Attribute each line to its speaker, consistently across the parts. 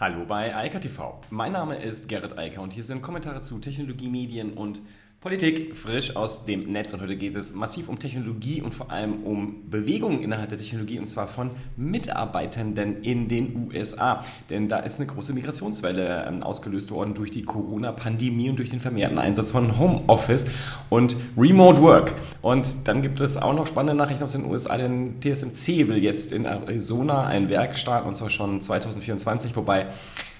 Speaker 1: Hallo bei Eika TV. Mein Name ist Gerrit Eiker und hier sind Kommentare zu Technologie, Medien und Politik frisch aus dem Netz und heute geht es massiv um Technologie und vor allem um Bewegungen innerhalb der Technologie und zwar von Mitarbeitenden in den USA. Denn da ist eine große Migrationswelle ähm, ausgelöst worden durch die Corona-Pandemie und durch den vermehrten Einsatz von Homeoffice und Remote Work. Und dann gibt es auch noch spannende Nachrichten aus den USA, denn TSMC will jetzt in Arizona ein Werk starten und zwar schon 2024, wobei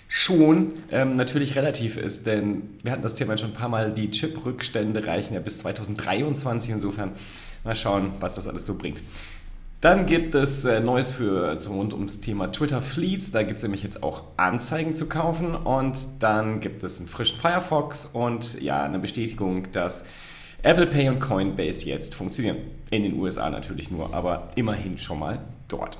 Speaker 1: schon ähm, natürlich relativ ist, denn wir hatten das Thema schon ein paar Mal, die Chip-Rückstände reichen ja bis 2023, insofern mal schauen, was das alles so bringt. Dann gibt es äh, Neues für so rund ums Thema Twitter Fleets. Da gibt es nämlich jetzt auch Anzeigen zu kaufen. Und dann gibt es einen frischen Firefox und ja, eine Bestätigung, dass Apple Pay und Coinbase jetzt funktionieren. In den USA natürlich nur, aber immerhin schon mal dort.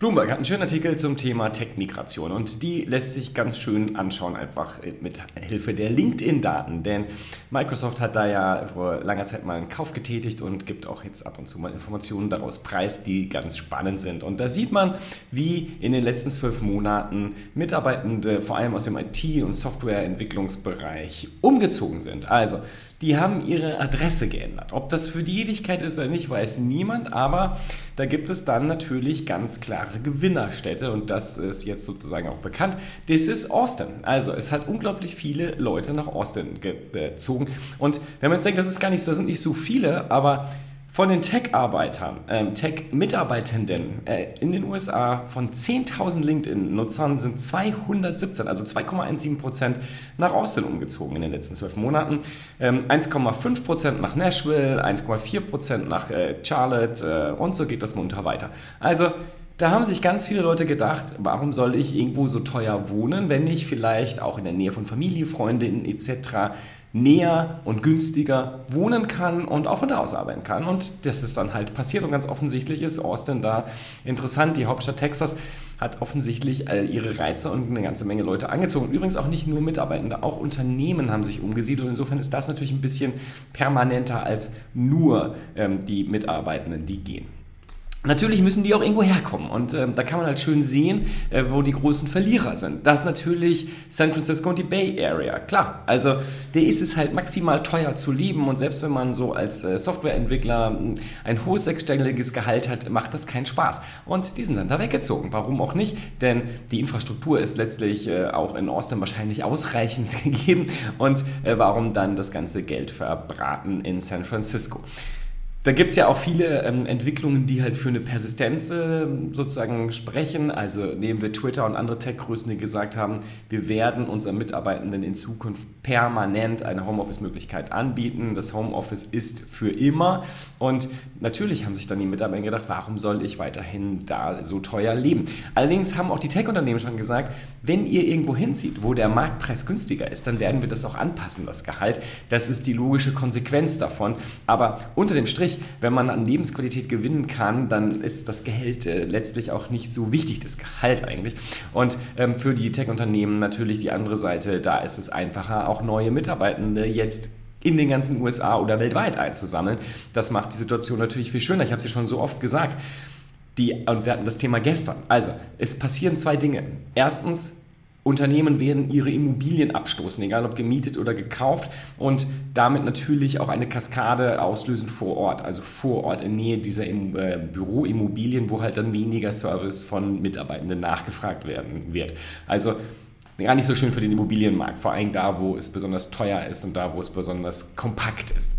Speaker 1: Bloomberg hat einen schönen Artikel zum Thema Tech-Migration und die lässt sich ganz schön anschauen, einfach mit Hilfe der LinkedIn-Daten. Denn Microsoft hat da ja vor langer Zeit mal einen Kauf getätigt und gibt auch jetzt ab und zu mal Informationen daraus preis, die ganz spannend sind. Und da sieht man, wie in den letzten zwölf Monaten Mitarbeitende, vor allem aus dem IT- und Softwareentwicklungsbereich, umgezogen sind. Also, die haben ihre Adresse geändert. Ob das für die Ewigkeit ist oder nicht, weiß niemand, aber da gibt es dann natürlich ganz klare Gewinnerstädte und das ist jetzt sozusagen auch bekannt. Das ist Austin. Also es hat unglaublich viele Leute nach Austin gezogen und wenn man jetzt denkt, das ist gar nicht, das sind nicht so viele, aber von den Tech-Arbeitern, ähm, Tech-Mitarbeitenden äh, in den USA von 10.000 LinkedIn-Nutzern sind 217, also 2,17 Prozent nach Austin umgezogen in den letzten zwölf Monaten. Ähm, 1,5 Prozent nach Nashville, 1,4 Prozent nach äh, Charlotte äh, und so geht das munter weiter. Also da haben sich ganz viele Leute gedacht, warum soll ich irgendwo so teuer wohnen, wenn ich vielleicht auch in der Nähe von Familie, Freundinnen etc näher und günstiger wohnen kann und auch von da aus arbeiten kann. Und das ist dann halt passiert und ganz offensichtlich ist Austin da interessant. Die Hauptstadt Texas hat offensichtlich ihre Reize und eine ganze Menge Leute angezogen. Übrigens auch nicht nur Mitarbeitende, auch Unternehmen haben sich umgesiedelt. Insofern ist das natürlich ein bisschen permanenter als nur ähm, die Mitarbeitenden, die gehen. Natürlich müssen die auch irgendwo herkommen und ähm, da kann man halt schön sehen, äh, wo die großen Verlierer sind. Das ist natürlich San Francisco und die Bay Area. Klar, also der ist es halt maximal teuer zu leben und selbst wenn man so als äh, Softwareentwickler hm, ein hohes sechsstelliges Gehalt hat, macht das keinen Spaß. Und die sind dann da weggezogen. Warum auch nicht? Denn die Infrastruktur ist letztlich äh, auch in Austin wahrscheinlich ausreichend gegeben und äh, warum dann das ganze Geld verbraten in San Francisco? Da gibt es ja auch viele ähm, Entwicklungen, die halt für eine Persistenz äh, sozusagen sprechen. Also nehmen wir Twitter und andere Tech-Größen, die gesagt haben, wir werden unseren Mitarbeitenden in Zukunft permanent eine Homeoffice-Möglichkeit anbieten. Das Homeoffice ist für immer. Und natürlich haben sich dann die Mitarbeiter gedacht, warum soll ich weiterhin da so teuer leben? Allerdings haben auch die Tech-Unternehmen schon gesagt, wenn ihr irgendwo hinzieht, wo der Marktpreis günstiger ist, dann werden wir das auch anpassen, das Gehalt. Das ist die logische Konsequenz davon. Aber unter dem Strich ehrlich, wenn man an Lebensqualität gewinnen kann, dann ist das Gehalt äh, letztlich auch nicht so wichtig, das Gehalt eigentlich. Und ähm, für die Tech-Unternehmen natürlich die andere Seite, da ist es einfacher, auch neue Mitarbeitende jetzt in den ganzen USA oder weltweit einzusammeln. Das macht die Situation natürlich viel schöner. Ich habe es ja schon so oft gesagt. Die, und wir hatten das Thema gestern. Also, es passieren zwei Dinge. Erstens, Unternehmen werden ihre Immobilien abstoßen, egal ob gemietet oder gekauft und damit natürlich auch eine Kaskade auslösen vor Ort, also vor Ort in Nähe dieser äh, Büroimmobilien, wo halt dann weniger Service von Mitarbeitenden nachgefragt werden wird. Also gar nicht so schön für den Immobilienmarkt, vor allem da, wo es besonders teuer ist und da, wo es besonders kompakt ist.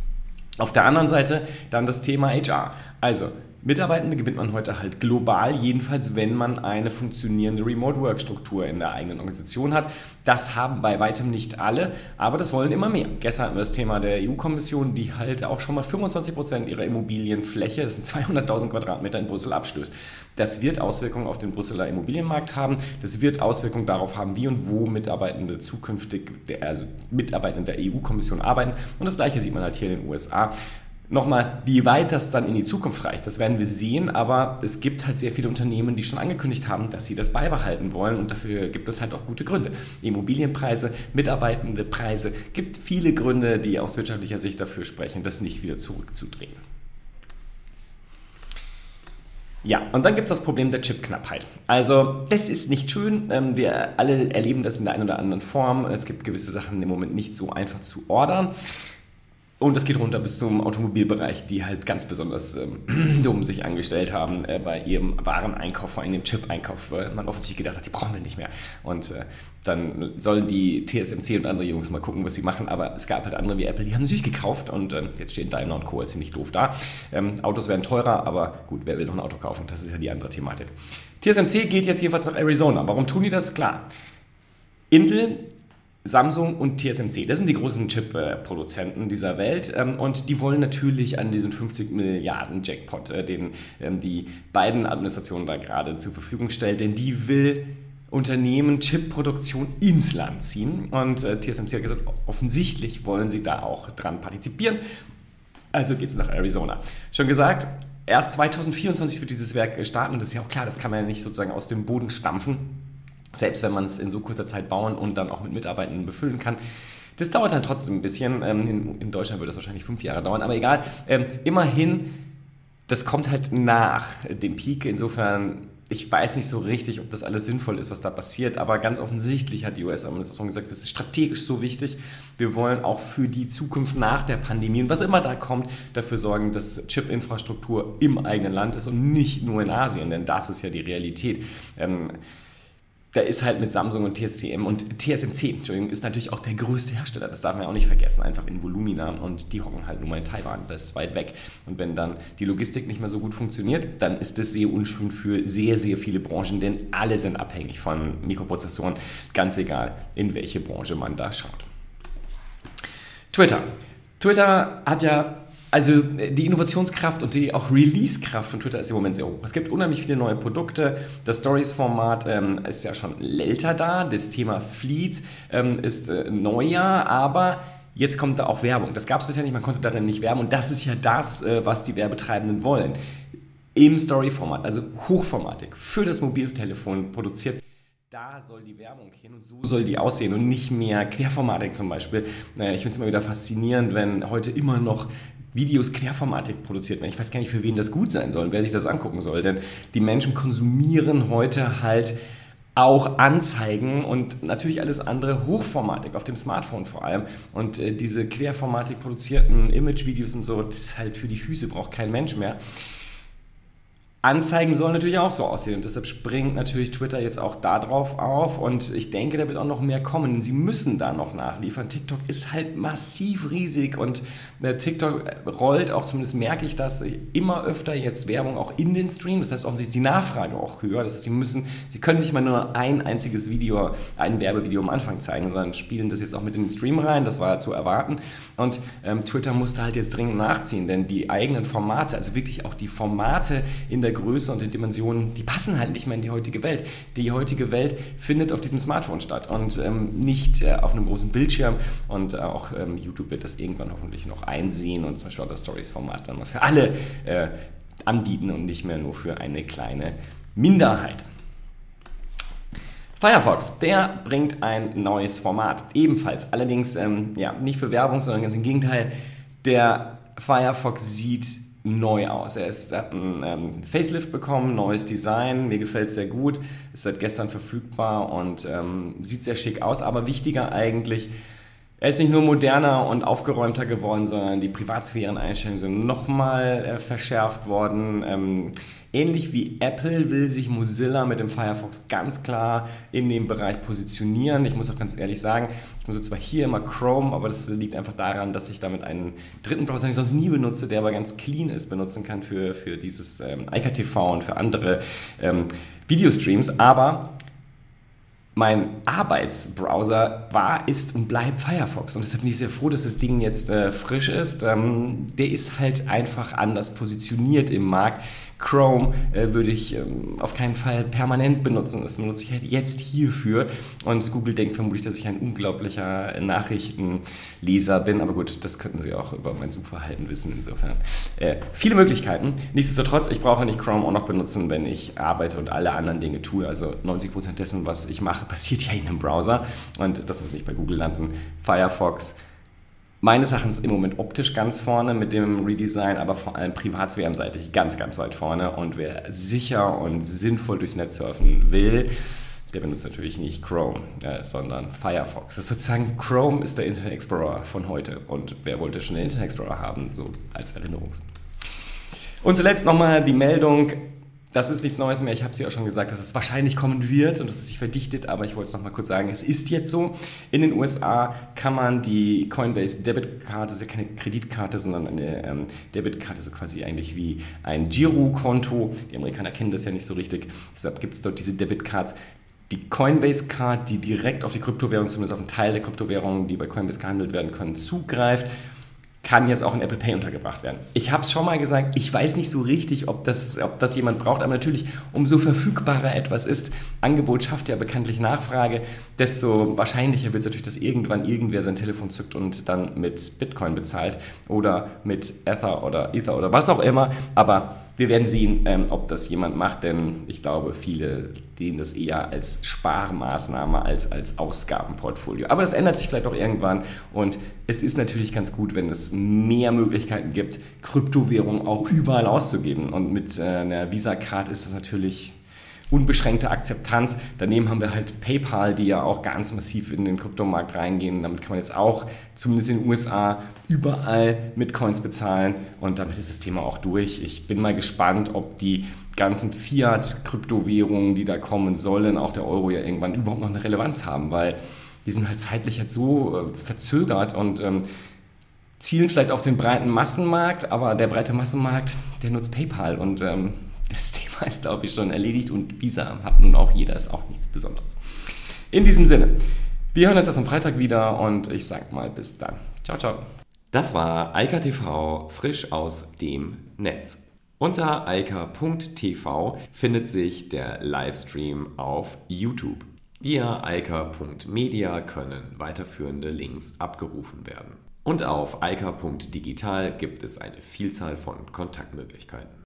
Speaker 1: Auf der anderen Seite dann das Thema HR. Also Mitarbeitende gewinnt man heute halt global, jedenfalls wenn man eine funktionierende Remote-Work-Struktur in der eigenen Organisation hat. Das haben bei weitem nicht alle, aber das wollen immer mehr. Gestern hatten wir das Thema der EU-Kommission, die halt auch schon mal 25 Prozent ihrer Immobilienfläche, das sind 200.000 Quadratmeter in Brüssel, abstößt. Das wird Auswirkungen auf den Brüsseler Immobilienmarkt haben. Das wird Auswirkungen darauf haben, wie und wo Mitarbeitende zukünftig, also Mitarbeitende der EU-Kommission arbeiten. Und das Gleiche sieht man halt hier in den USA. Nochmal, wie weit das dann in die Zukunft reicht, das werden wir sehen, aber es gibt halt sehr viele Unternehmen, die schon angekündigt haben, dass sie das beibehalten wollen und dafür gibt es halt auch gute Gründe. Immobilienpreise, mitarbeitende Preise, gibt viele Gründe, die aus wirtschaftlicher Sicht dafür sprechen, das nicht wieder zurückzudrehen. Ja, und dann gibt es das Problem der Chipknappheit. Also, das ist nicht schön. Ähm, wir alle erleben das in der einen oder anderen Form. Es gibt gewisse Sachen im Moment nicht so einfach zu ordern. Und es geht runter bis zum Automobilbereich, die halt ganz besonders ähm, dumm sich angestellt haben äh, bei ihrem Wareneinkauf, vor allem dem Chip-Einkauf, weil man offensichtlich gedacht hat, die brauchen wir nicht mehr. Und äh, dann sollen die TSMC und andere Jungs mal gucken, was sie machen. Aber es gab halt andere wie Apple, die haben natürlich gekauft und äh, jetzt stehen Daimler und Co. Ziemlich doof da. Ähm, Autos werden teurer, aber gut, wer will noch ein Auto kaufen? Das ist ja die andere Thematik. TSMC geht jetzt jedenfalls nach Arizona. Warum tun die das? Klar. Intel Samsung und TSMC, das sind die großen Chip-Produzenten dieser Welt. Ähm, und die wollen natürlich an diesen 50 Milliarden Jackpot, äh, den ähm, die beiden Administrationen da gerade zur Verfügung stellen, denn die will Unternehmen Chip-Produktion ins Land ziehen. Und äh, TSMC hat gesagt, offensichtlich wollen sie da auch dran partizipieren. Also geht es nach Arizona. Schon gesagt, erst 2024 wird dieses Werk starten. Und das ist ja auch klar, das kann man ja nicht sozusagen aus dem Boden stampfen selbst wenn man es in so kurzer Zeit bauen und dann auch mit Mitarbeitenden befüllen kann. Das dauert dann trotzdem ein bisschen. Ähm, in, Deutschland würde das wahrscheinlich fünf Jahre dauern, aber egal. Ähm, immerhin, das kommt halt nach dem Peak. Insofern, ich weiß nicht so richtig, ob das alles sinnvoll ist, was da passiert, aber ganz offensichtlich hat die US-Administration gesagt, das ist strategisch so wichtig. Wir wollen auch für die Zukunft nach der Pandemie und was immer da kommt, dafür sorgen, dass Chip-Infrastruktur im eigenen Land ist und nicht nur in Asien, denn das ist ja die Realität. Da ist halt mit Samsung und TSCM und TSMC, Entschuldigung, ist natürlich auch der größte Hersteller. Das darf man ja auch nicht vergessen, einfach in Volumina. Und die hocken halt nur mal in Taiwan, das ist weit weg. Und wenn dann die Logistik nicht mehr so gut funktioniert, dann ist das sehr unschön für sehr, sehr viele Branchen, denn alle sind abhängig von Mikroprozessoren, ganz egal, in welche Branche man da schaut. Twitter. Twitter hat ja also äh, die Innovationskraft und die auch Release-Kraft von Twitter ist im Moment sehr hoch. Es gibt unheimlich viele neue Produkte. Das Stories-Format ähm, ist ja schon älter da. Das Thema Fleets ähm, ist äh, neuer, aber jetzt kommt da auch Werbung. Das gab es bisher nicht, man konnte darin nicht werben und das ist ja das, äh, was die Werbetreibenden wollen. Im Story-Format, also hochformatig, für das Mobiltelefon produziert da soll die Werbung hin und so soll die aussehen und nicht mehr Querformatik zum Beispiel. Ich finde es immer wieder faszinierend, wenn heute immer noch Videos querformatig produziert werden. Ich weiß gar nicht, für wen das gut sein soll, wer sich das angucken soll. Denn die Menschen konsumieren heute halt auch Anzeigen und natürlich alles andere hochformatig, auf dem Smartphone vor allem. Und äh, diese querformatig produzierten Image-Videos und so, das ist halt für die Füße, braucht kein Mensch mehr. Anzeigen sollen natürlich auch so aussehen und deshalb springt natürlich Twitter jetzt auch da drauf auf und ich denke, da wird auch noch mehr kommen. Sie müssen da noch nachliefern. TikTok ist halt massiv riesig und äh, TikTok rollt auch, zumindest merke ich das, immer öfter jetzt Werbung auch in den Stream. Das heißt, offensichtlich ist die Nachfrage auch höher. Das heißt, sie müssen, sie können nicht mal nur ein einziges Video, ein Werbevideo am Anfang zeigen, sondern spielen das jetzt auch mit in den Stream rein. Das war zu erwarten und ähm, Twitter musste halt jetzt dringend nachziehen, denn die eigenen Formate, also wirklich auch die Formate in der der Größe und der Dimension, die passen halt nicht mehr in die heutige Welt. Die heutige Welt findet auf diesem Smartphone statt und ähm, nicht äh, auf einem großen Bildschirm. Und äh, auch ähm, YouTube wird das irgendwann hoffentlich noch einsehen und zum Beispiel auch das Stories-Format dann mal für alle äh, anbieten und nicht mehr nur für eine kleine Minderheit. Firefox, der bringt ein neues Format, ebenfalls. Allerdings ähm, ja, nicht für Werbung, sondern ganz im Gegenteil. Der Firefox sieht neu aus. Er ist, hat ein ähm, Facelift bekommen, neues Design, mir gefällt es sehr gut, ist seit gestern verfügbar und ähm, sieht sehr schick aus, aber wichtiger eigentlich, er ist nicht nur moderner und aufgeräumter geworden, sondern die Privatsphären-Einstellungen sind nochmal äh, verschärft worden. Ähm, Ähnlich wie Apple will sich Mozilla mit dem Firefox ganz klar in dem Bereich positionieren. Ich muss auch ganz ehrlich sagen, ich nutze zwar hier immer Chrome, aber das liegt einfach daran, dass ich damit einen dritten Browser, den ich sonst nie benutze, der aber ganz clean ist, benutzen kann für, für dieses ähm, IKTV und für andere ähm, Videostreams. Aber mein Arbeitsbrowser war, ist und bleibt Firefox. Und deshalb bin ich sehr froh, dass das Ding jetzt äh, frisch ist. Ähm, der ist halt einfach anders positioniert im Markt. Chrome äh, würde ich ähm, auf keinen Fall permanent benutzen. Das benutze ich halt jetzt hierfür. Und Google denkt vermutlich, dass ich ein unglaublicher Nachrichtenleser bin. Aber gut, das könnten Sie auch über mein Suchverhalten wissen. Insofern äh, viele Möglichkeiten. Nichtsdestotrotz, ich brauche nicht Chrome auch noch benutzen, wenn ich arbeite und alle anderen Dinge tue. Also 90% dessen, was ich mache, passiert ja in einem Browser. Und das muss nicht bei Google landen. Firefox meines Erachtens im Moment optisch ganz vorne mit dem Redesign, aber vor allem privatsphärenseitig ganz, ganz weit vorne. Und wer sicher und sinnvoll durchs Netz surfen will, der benutzt natürlich nicht Chrome, äh, sondern Firefox. Das ist sozusagen Chrome ist der Internet Explorer von heute. Und wer wollte schon den Internet Explorer haben, so als Erinnerungs. Und zuletzt nochmal die Meldung, das ist nichts Neues mehr. Ich habe es ja auch schon gesagt, dass es wahrscheinlich kommen wird und dass es sich verdichtet, aber ich wollte es nochmal kurz sagen. Es ist jetzt so. In den USA kann man die Coinbase Debitkarte, das ist ja keine Kreditkarte, sondern eine ähm, Debitkarte, so quasi eigentlich wie ein Girokonto. Die Amerikaner kennen das ja nicht so richtig. Deshalb gibt es dort diese Debitcards. Die Coinbase Card, die direkt auf die Kryptowährung, zumindest auf einen Teil der Kryptowährungen, die bei Coinbase gehandelt werden können, zugreift kann jetzt auch in Apple Pay untergebracht werden. Ich habe es schon mal gesagt, ich weiß nicht so richtig, ob das, ob das jemand braucht, aber natürlich, umso verfügbarer etwas ist, Angebot schafft ja bekanntlich Nachfrage, desto wahrscheinlicher wird es natürlich, dass irgendwann irgendwer sein Telefon zückt und dann mit Bitcoin bezahlt oder mit Ether oder Ether oder was auch immer. Aber wir werden sehen, ähm, ob das jemand macht, denn ich glaube, viele sehen das eher als Sparmaßnahme als als Ausgabenportfolio. Aber das ändert sich vielleicht auch irgendwann und es ist natürlich ganz gut, wenn es mehr Möglichkeiten gibt, Kryptowährungen auch überall auszugeben. Und mit äh, einer Visa-Card ist das natürlich unbeschränkte Akzeptanz. Daneben haben wir halt PayPal, die ja auch ganz massiv in den Kryptomarkt reingehen. Damit kann man jetzt auch, zumindest in den USA, überall mit Coins bezahlen. Und damit ist das Thema auch durch. Ich bin mal gespannt, ob die ganzen Fiat-Kryptowährungen, die da kommen sollen, auch der Euro ja irgendwann überhaupt noch eine Relevanz haben, weil die sind halt zeitlich halt so äh, verzögert und ähm, zielen vielleicht auf den breiten Massenmarkt, aber der breite Massenmarkt, der nutzt PayPal und ähm, das Thema ist, glaube ich, schon erledigt und Visa hat nun auch jeder, ist auch nichts Besonderes. In diesem Sinne, wir hören uns erst am Freitag wieder und ich sage mal bis dann. Ciao, ciao. Das war Eika TV frisch aus dem Netz. Unter eika.tv findet sich der Livestream auf YouTube. Via eika.media können weiterführende Links abgerufen werden. Und auf eika.digital gibt es eine Vielzahl von Kontaktmöglichkeiten.